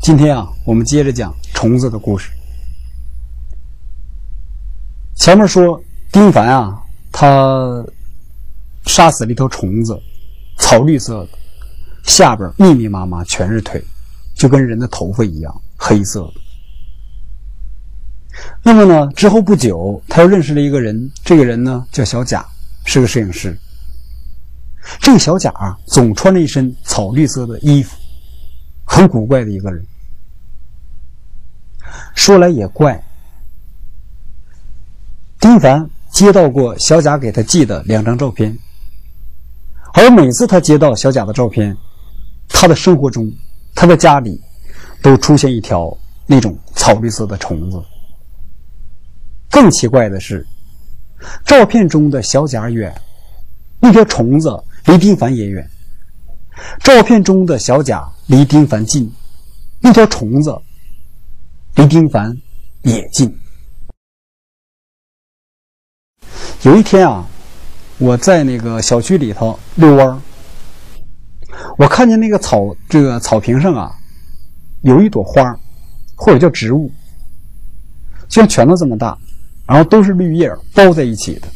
今天啊，我们接着讲虫子的故事。前面说丁凡啊，他杀死了一头虫子，草绿色的，下边密密麻麻全是腿，就跟人的头发一样黑色的。那么呢，之后不久，他又认识了一个人，这个人呢叫小贾，是个摄影师。这个小贾啊，总穿着一身草绿色的衣服，很古怪的一个人。说来也怪，丁凡接到过小贾给他寄的两张照片，而每次他接到小贾的照片，他的生活中，他的家里，都出现一条那种草绿色的虫子。更奇怪的是，照片中的小贾远，那条虫子离丁凡也远；照片中的小贾离丁凡近，那条虫子离丁凡也近。有一天啊，我在那个小区里头遛弯儿我看见那个草这个草坪上啊，有一朵花，或者叫植物，像拳头这么大。然后都是绿叶包在一起的，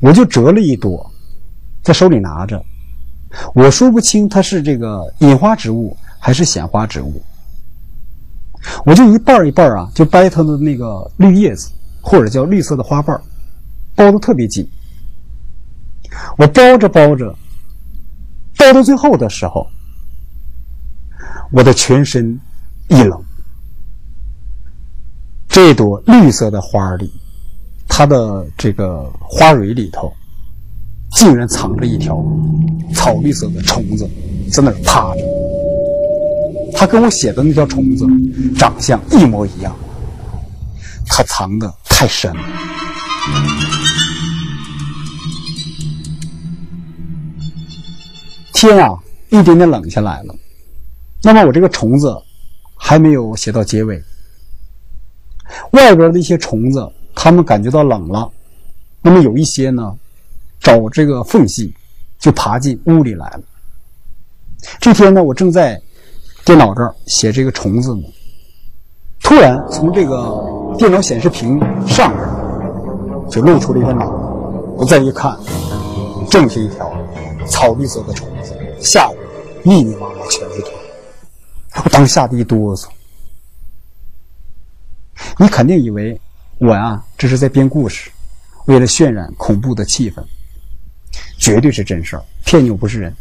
我就折了一朵，在手里拿着，我说不清它是这个隐花植物还是显花植物，我就一半一半啊，就掰它的那个绿叶子，或者叫绿色的花瓣，包的特别紧。我包着包着，包到最后的时候，我的全身一冷。这朵绿色的花里，它的这个花蕊里头，竟然藏着一条草绿色的虫子，在那儿趴着。它跟我写的那条虫子长相一模一样，它藏的太深了。天啊，一点点冷下来了。那么我这个虫子还没有写到结尾。外边的一些虫子，它们感觉到冷了，那么有一些呢，找这个缝隙，就爬进屋里来了。这天呢，我正在电脑这儿写这个虫子呢，突然从这个电脑显示屏上边就露出了一个脑袋。我再一看，正是一条草绿色的虫子，下边密密麻麻全是腿。我当时吓得一哆嗦。你肯定以为我呀这是在编故事，为了渲染恐怖的气氛，绝对是真事儿，骗你又不是人。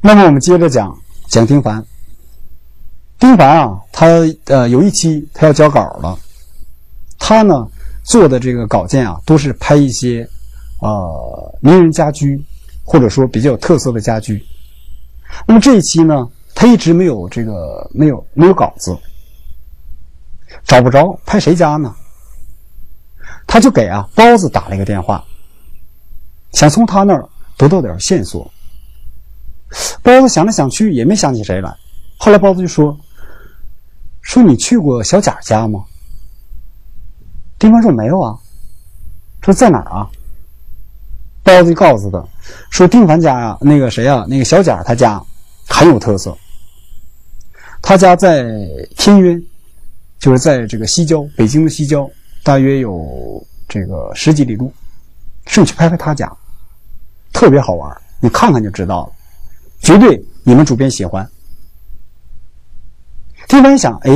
那么我们接着讲讲丁凡。丁凡啊，他呃有一期他要交稿了，他呢做的这个稿件啊都是拍一些呃名人家居，或者说比较有特色的家居。那么这一期呢，他一直没有这个没有没有稿子。找不着拍谁家呢？他就给啊包子打了一个电话，想从他那儿得到点线索。包子想来想去也没想起谁来，后来包子就说：“说你去过小贾家吗？”丁凡说：“没有啊。”说在哪儿啊？包子就告诉他说：“丁凡家呀，那个谁啊，那个小贾他家很有特色，他家在天渊。”就是在这个西郊，北京的西郊，大约有这个十几里路，顺去拍拍他家，特别好玩，你看看就知道了，绝对你们主编喜欢。丁凡想，哎，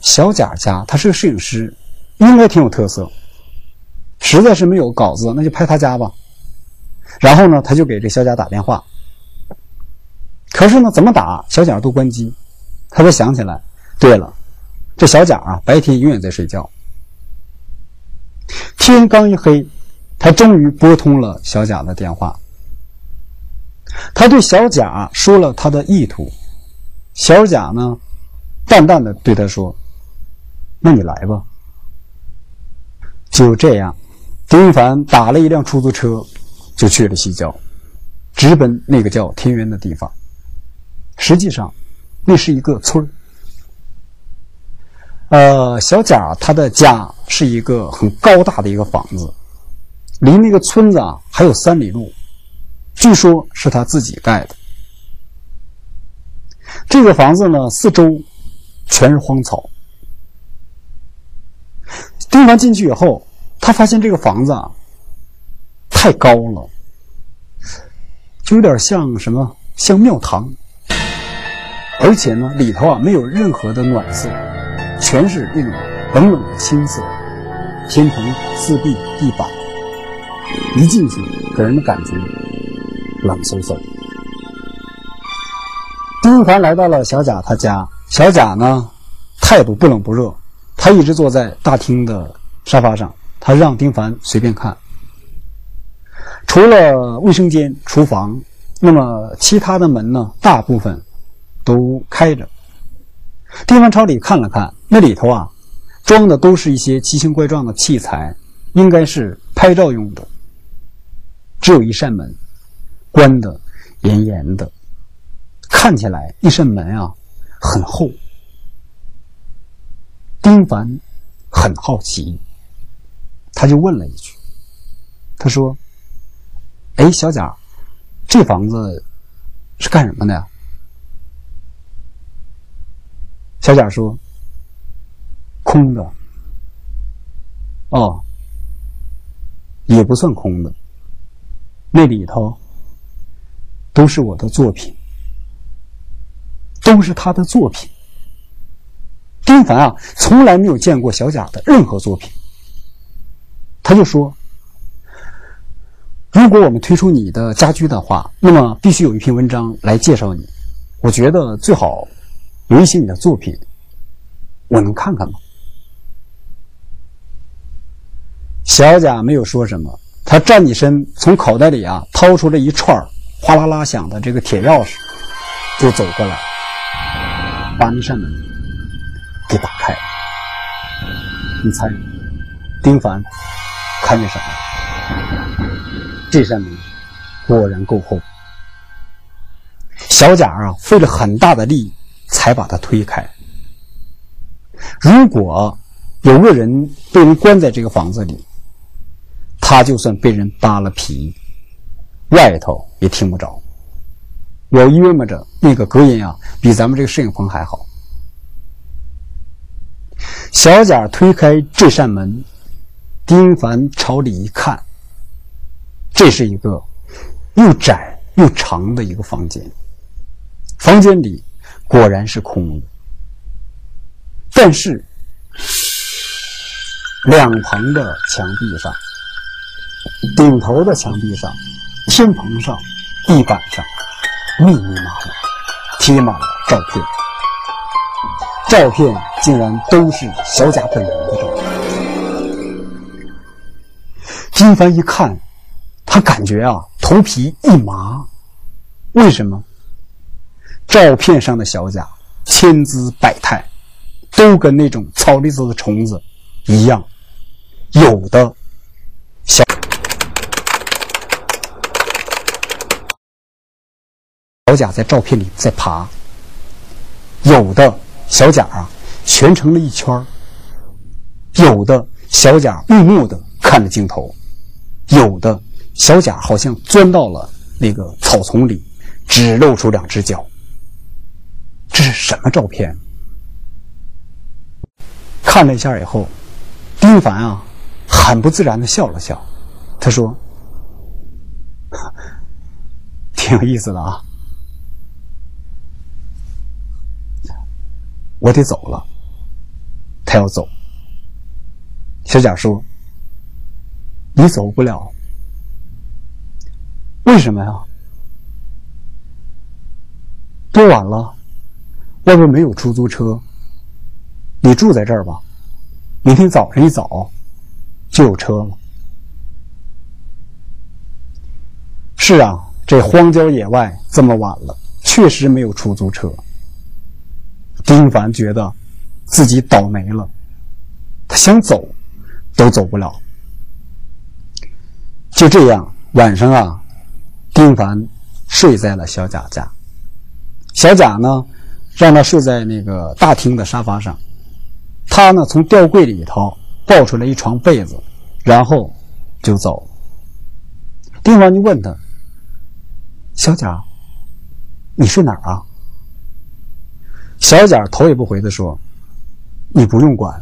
小贾家他是个摄影师，应该挺有特色，实在是没有稿子，那就拍他家吧。然后呢，他就给这小贾打电话，可是呢，怎么打小贾都关机，他才想起来，对了。这小贾啊，白天永远在睡觉。天刚一黑，他终于拨通了小贾的电话。他对小贾说了他的意图，小贾呢，淡淡的对他说：“那你来吧。”就这样，丁凡打了一辆出租车，就去了西郊，直奔那个叫天元的地方。实际上，那是一个村儿。呃，小贾他的家是一个很高大的一个房子，离那个村子啊还有三里路，据说是他自己盖的。这个房子呢，四周全是荒草。丁凡进去以后，他发现这个房子啊太高了，就有点像什么，像庙堂。而且呢，里头啊没有任何的暖色，全是那种冷冷的青色。天棚、四壁、地板，一进去给人的感觉冷飕飕。丁凡来到了小贾他家，小贾呢态度不冷不热，他一直坐在大厅的沙发上，他让丁凡随便看。除了卫生间、厨房，那么其他的门呢，大部分都开着。丁凡朝里看了看，那里头啊。装的都是一些奇形怪状的器材，应该是拍照用的。只有一扇门，关的严严的，看起来一扇门啊很厚。丁凡很好奇，他就问了一句：“他说，哎，小贾，这房子是干什么的呀？”小贾说。空的，哦，也不算空的，那里头都是我的作品，都是他的作品。丁凡啊，从来没有见过小贾的任何作品，他就说：“如果我们推出你的家居的话，那么必须有一篇文章来介绍你。我觉得最好有一些你的作品，我能看看吗？”小贾没有说什么，他站起身，从口袋里啊掏出了一串哗啦啦响的这个铁钥匙，就走过来，把那扇门给打开了。你猜，丁凡看见什么？这扇门果然够厚。小贾啊费了很大的力才把它推开。如果有个人被人关在这个房子里，他就算被人扒了皮，外头也听不着。我约摸着那个隔音啊，比咱们这个摄影棚还好。小贾推开这扇门，丁凡朝里一看，这是一个又窄又长的一个房间。房间里果然是空的，但是两旁的墙壁上。顶头的墙壁上、天棚上、地板上，密密麻麻贴满了照片。照片竟然都是小贾本人的照片。金凡一看，他感觉啊，头皮一麻。为什么？照片上的小贾千姿百态，都跟那种草里头的虫子一样，有的。小小贾在照片里在爬，有的小贾啊蜷成了一圈有的小贾木木的看着镜头，有的小贾好像钻到了那个草丛里，只露出两只脚。这是什么照片？看了一下以后，丁凡啊很不自然的笑了笑，他说：“ 挺有意思的啊。”我得走了，他要走。小贾说：“你走不了，为什么呀？多晚了，外边没有出租车。你住在这儿吧，明天早上一早就有车了。”是啊，这荒郊野外这么晚了，确实没有出租车。丁凡觉得自己倒霉了，他想走都走不了。就这样，晚上啊，丁凡睡在了小贾家。小贾呢，让他睡在那个大厅的沙发上。他呢，从吊柜里头抱出来一床被子，然后就走。丁凡就问他：“小贾，你睡哪儿啊？”小贾头也不回的说：“你不用管。”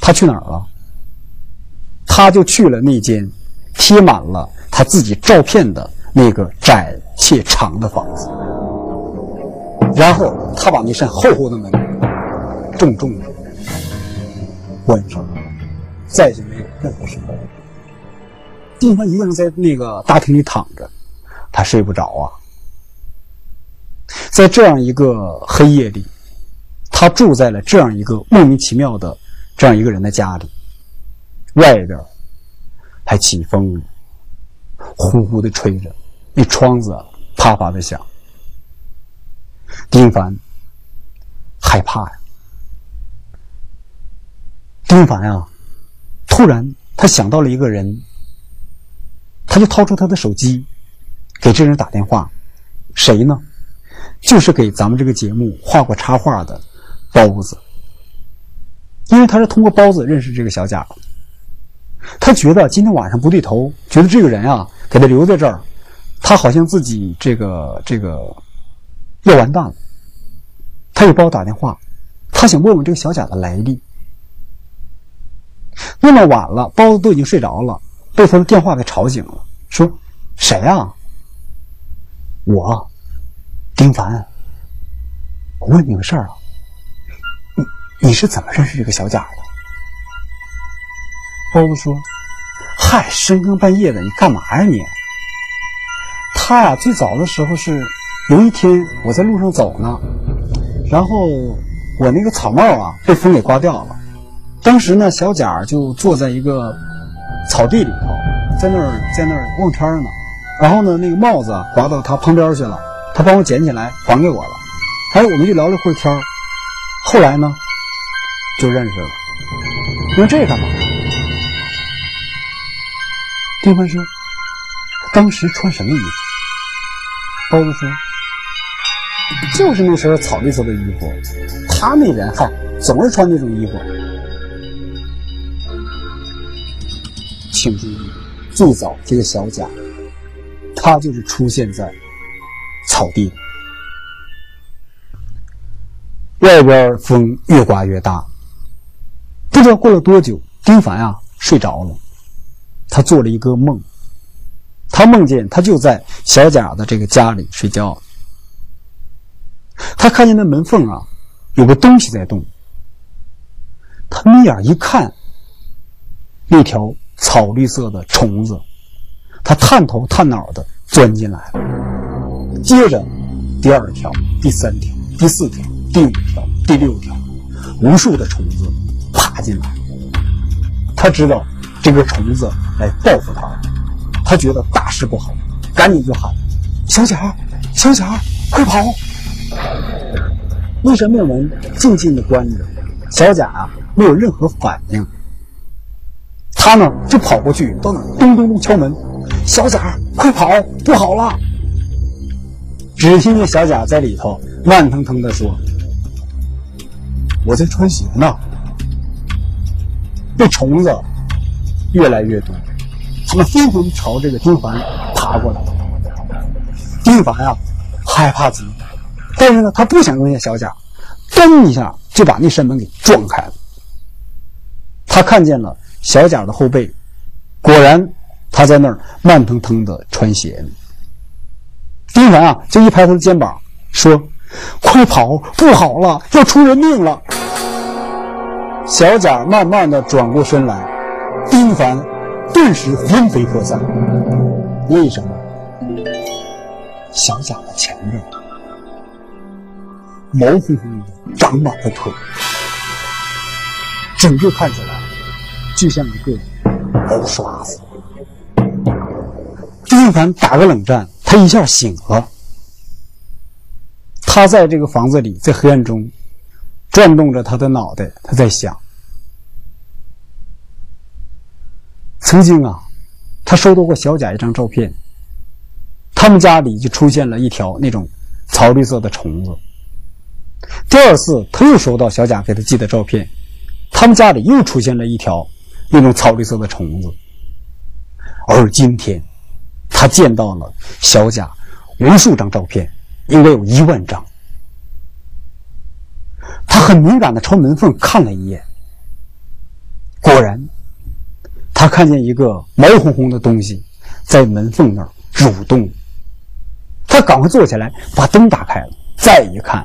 他去哪儿了？他就去了那间贴满了他自己照片的那个窄且长的房子，然后他把那扇厚厚的门重重的关上，再就没有任何声音。丁凡一个人在那个大厅里躺着，他睡不着啊。在这样一个黑夜里，他住在了这样一个莫名其妙的这样一个人的家里，外边还起风，呼呼的吹着，那窗子啪啪的响。丁凡害怕呀，丁凡啊，突然他想到了一个人，他就掏出他的手机，给这人打电话，谁呢？就是给咱们这个节目画过插画的包子，因为他是通过包子认识这个小贾。他觉得今天晚上不对头，觉得这个人啊，给他留在这儿，他好像自己这个这个要完蛋了。他给包子打电话，他想问问这个小贾的来历。那么晚了，包子都已经睡着了，被他的电话给吵醒了，说：“谁呀？”我。丁凡，我问你个事儿啊，你你是怎么认识这个小贾的？包子说：“嗨，深更半夜的，你干嘛呀你？”他呀，最早的时候是有一天我在路上走呢，然后我那个草帽啊被风给刮掉了，当时呢，小贾就坐在一个草地里头，在那儿在那儿望天呢，然后呢，那个帽子刮到他旁边去了。他帮我捡起来还给我了，哎，我们就聊了会儿天儿后来呢，就认识了。用这干嘛？丁凡说：“当时穿什么衣服？”包子说：“就是那身草绿色的衣服。他那人嗨，总是穿那种衣服。”请注意，最早这个小贾，他就是出现在。草地，外边风越刮越大。不知道过了多久，丁凡啊睡着了。他做了一个梦，他梦见他就在小贾的这个家里睡觉。他看见那门缝啊有个东西在动。他眯眼一看，那条草绿色的虫子，他探头探脑的钻进来了。接着，第二条、第三条、第四条、第五条、第六条，无数的虫子爬进来。他知道这个虫子来报复他，他觉得大事不好，赶紧就喊：“小贾，小贾，快跑！”那扇木门静静的关着，小贾啊没有任何反应。他呢就跑过去，到那咚咚咚敲门：“小贾，快跑，不好了！”只听见小贾在里头慢腾腾的说：“我在穿鞋呢。”这虫子越来越多，他们纷纷朝这个丁凡爬过来。丁凡啊，害怕极了，但是呢，他不想扔下小贾，噔一下就把那扇门给撞开了。他看见了小贾的后背，果然他在那儿慢腾腾的穿鞋。丁凡啊，就一拍他的肩膀，说：“快跑，不好了，要出人命了！”小贾慢慢的转过身来，丁凡顿时魂飞魄散。为什么？小贾的前面毛乎乎的长满了腿，整个看起来就像一个毛刷子。丁凡打个冷战。他一下醒了，他在这个房子里，在黑暗中转动着他的脑袋，他在想：曾经啊，他收到过小贾一张照片，他们家里就出现了一条那种草绿色的虫子。第二次，他又收到小贾给他寄的照片，他们家里又出现了一条那种草绿色的虫子。而今天。他见到了小贾无数张照片，应该有一万张，他很敏感的朝门缝看了一眼，果然，他看见一个毛烘烘的东西在门缝那儿蠕动。他赶快坐起来，把灯打开了，再一看，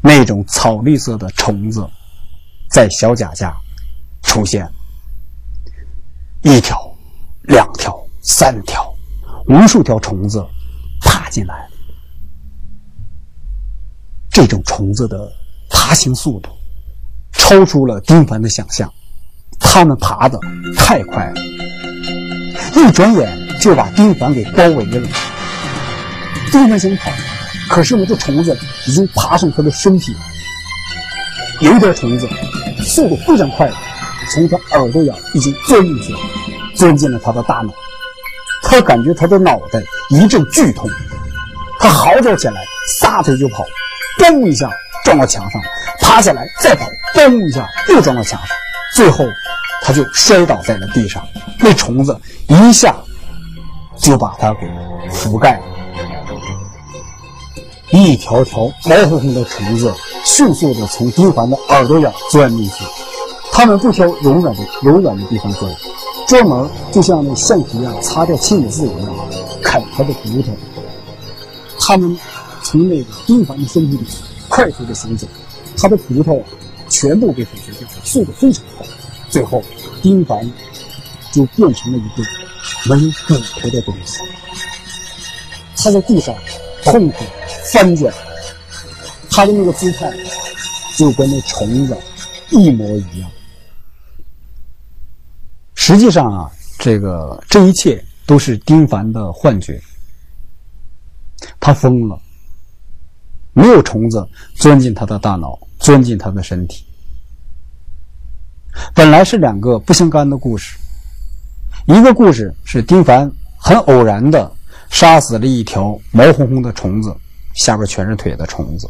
那种草绿色的虫子在小甲家出现，一条、两条、三条，无数条虫子爬进来。这种虫子的爬行速度超出了丁凡的想象，它们爬的太快了，一转眼就把丁凡给包围了。丁凡想跑，可是呢，这虫子已经爬上他的身体了。有一条虫子速度非常快，从他耳朵眼已经钻进去了，钻进了他的大脑。他感觉他的脑袋一阵剧痛，他嚎叫起来，撒腿就跑。嘣一下撞到墙上，爬起来再跑，嘣一下又撞到墙上，最后他就摔倒在了地上。那虫子一下就把他给覆盖了，一条条毛乎乎的虫子迅速地从丁环的耳朵眼钻进去。它们不挑柔软的柔软的地方钻，专门就像那橡皮一样擦掉青字一样啃他的骨头。它们。从那个丁凡的身体里快速的行走，他的骨头全部被腐蚀掉，速度非常快。最后，丁凡就变成了一个没有骨头的东西。他在地上痛苦翻卷，他的那个姿态就跟那虫子一模一样。实际上啊，这个这一切都是丁凡的幻觉，他疯了。没有虫子钻进他的大脑，钻进他的身体。本来是两个不相干的故事，一个故事是丁凡很偶然的杀死了一条毛烘烘的虫子，下边全是腿的虫子；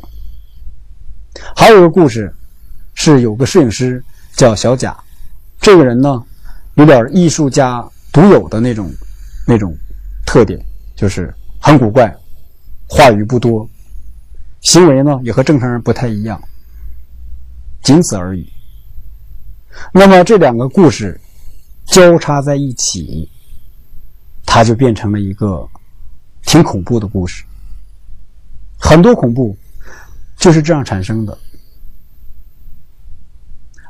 还有一个故事是有个摄影师叫小贾，这个人呢有点艺术家独有的那种那种特点，就是很古怪，话语不多。行为呢也和正常人不太一样，仅此而已。那么这两个故事交叉在一起，它就变成了一个挺恐怖的故事。很多恐怖就是这样产生的。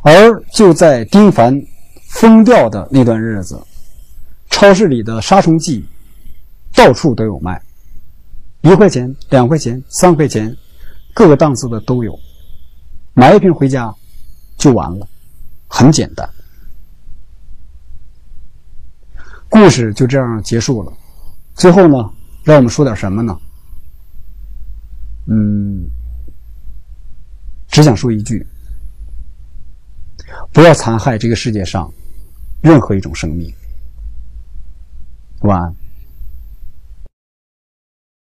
而就在丁凡疯掉的那段日子，超市里的杀虫剂到处都有卖，一块钱、两块钱、三块钱。各个档次的都有，买一瓶回家就完了，很简单。故事就这样结束了。最后呢，让我们说点什么呢？嗯，只想说一句：不要残害这个世界上任何一种生命。晚安。